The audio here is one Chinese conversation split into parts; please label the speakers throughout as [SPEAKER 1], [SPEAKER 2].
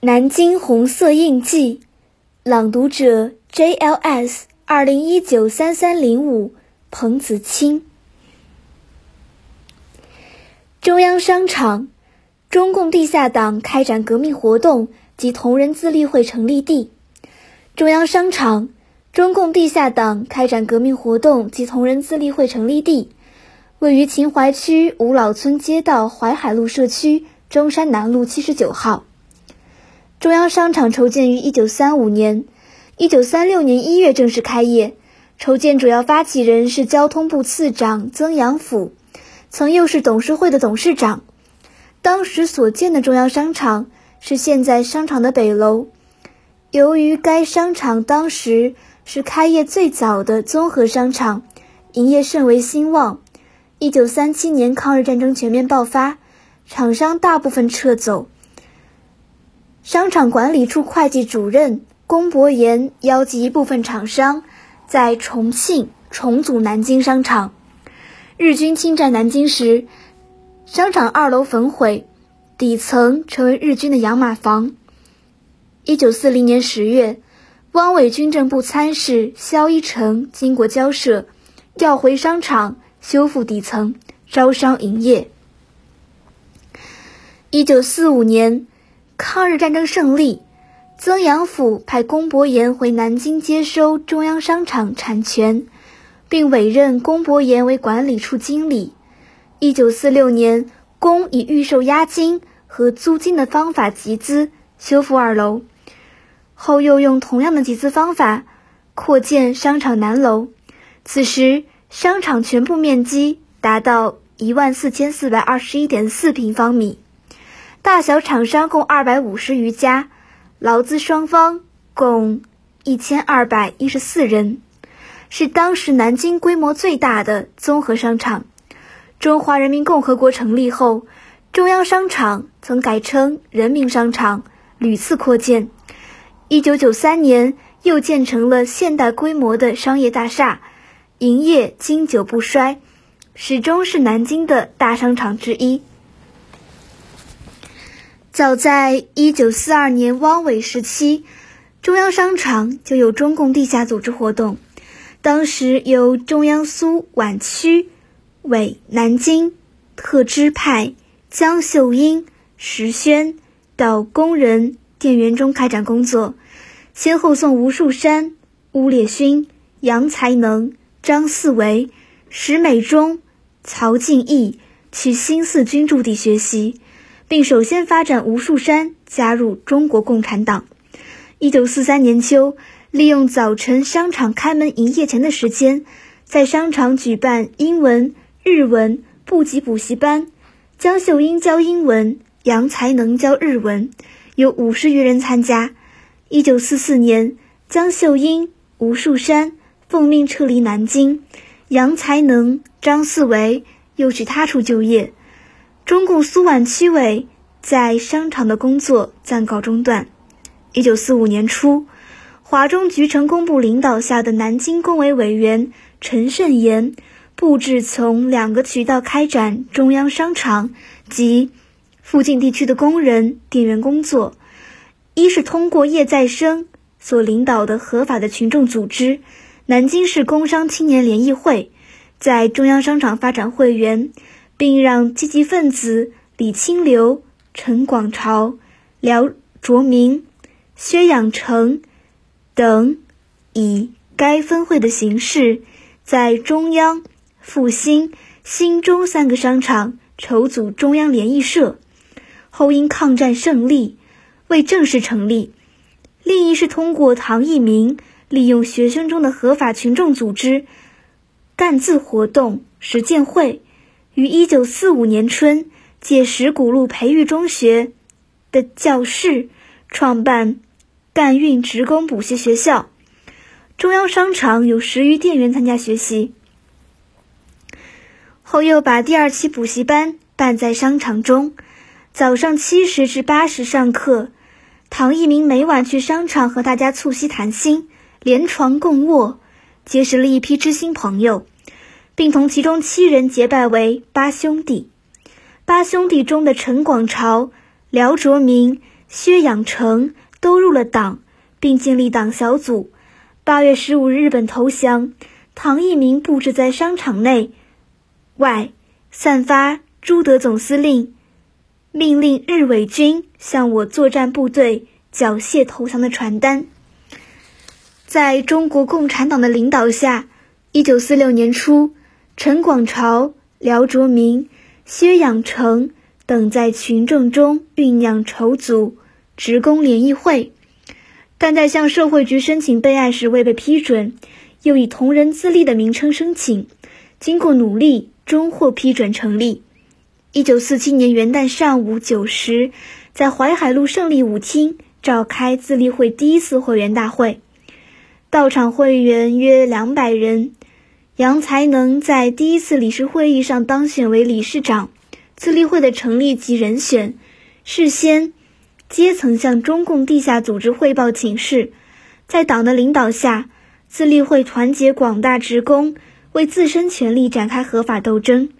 [SPEAKER 1] 南京红色印记，朗读者 JLS 二零一九三三零五彭子清。中央商场，中共地下党开展革命活动及同仁自立会成立地。中央商场，中共地下党开展革命活动及同仁自立会成立地，位于秦淮区五老村街道淮海路社区中山南路七十九号。中央商场筹建于一九三五年，一九三六年一月正式开业。筹建主要发起人是交通部次长曾阳甫，曾又是董事会的董事长。当时所建的中央商场是现在商场的北楼。由于该商场当时是开业最早的综合商场，营业甚为兴旺。一九三七年抗日战争全面爆发，厂商大部分撤走。商场管理处会计主任龚伯言邀集一部分厂商在重庆重组南京商场。日军侵占南京时，商场二楼焚毁，底层成为日军的养马房。一九四零年十月，汪伪军政部参事萧一成经过交涉，调回商场修复底层，招商营业。一九四五年。抗日战争胜利，曾阳甫派龚伯言回南京接收中央商场产权，并委任龚伯言为管理处经理。一九四六年，龚以预售押金和租金的方法集资修复二楼，后又用同样的集资方法扩建商场南楼。此时，商场全部面积达到一万四千四百二十一点四平方米。大小厂商共二百五十余家，劳资双方共一千二百一十四人，是当时南京规模最大的综合商场。中华人民共和国成立后，中央商场曾改称人民商场，屡次扩建。一九九三年又建成了现代规模的商业大厦，营业经久不衰，始终是南京的大商场之一。早在一九四二年汪伪时期，中央商场就有中共地下组织活动。当时由中央苏皖区委南京特支派江秀英、石轩到工人店员中开展工作，先后送吴树山、邬烈勋、杨才能、张四维、石美忠、曹敬义去新四军驻地学习。并首先发展吴树山加入中国共产党。一九四三年秋，利用早晨商场开门营业前的时间，在商场举办英文、日文部级补习班。江秀英教英文，杨才能教日文，有五十余人参加。一九四四年，江秀英、吴树山奉命撤离南京，杨才能、张四维又去他处就业。中共苏皖区委在商场的工作暂告中断。一九四五年初，华中局成工部领导下的南京工委委员陈胜炎布置从两个渠道开展中央商场及附近地区的工人店员工作：一是通过叶再生所领导的合法的群众组织——南京市工商青年联谊会，在中央商场发展会员。并让积极分子李清流、陈广潮、廖卓明、薛养成等以该分会的形式，在中央、复兴、新中三个商场筹组中央联谊社。后因抗战胜利，未正式成立。另一是通过唐一鸣利用学生中的合法群众组织干字活动实践会。于一九四五年春，借石鼓路培育中学的教室，创办干运职工补习学校。中央商场有十余店员参加学习。后又把第二期补习班办在商场中，早上七时至八时上课。唐一鸣每晚去商场和大家促膝谈心，连床共卧，结识了一批知心朋友。并同其中七人结拜为八兄弟。八兄弟中的陈广潮、廖卓明、薛养成都入了党，并建立党小组。八月十五日，本投降，唐一鸣布置在商场内外散发朱德总司令命令日伪军向我作战部队缴械投降的传单。在中国共产党的领导下，一九四六年初，陈广潮、廖卓明、薛养成等在群众中酝酿筹组职工联谊会。但在向社会局申请备案时未被批准，又以同仁自立的名称申请，经过努力，终获批准成立。一九四七年元旦上午九时，在淮海路胜利舞厅召开自立会第一次会员大会，到场会员约两百人。杨才能在第一次理事会议上当选为理事长。自立会的成立及人选，事先。皆曾向中共地下组织汇报请示，在党的领导下，自立会团结广大职工，为自身权利展开合法斗争。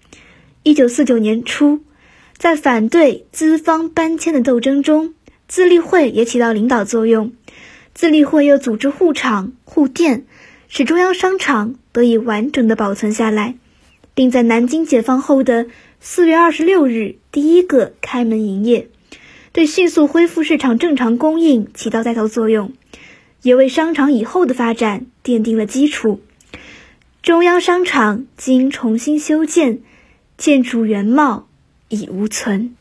[SPEAKER 1] 一九四九年初，在反对资方搬迁的斗争中，自立会也起到领导作用。自立会又组织护厂护店，使中央商场得以完整的保存下来，并在南京解放后的四月二十六日第一个开门营业。对迅速恢复市场正常供应起到带头作用，也为商场以后的发展奠定了基础。中央商场经重新修建，建筑原貌已无存。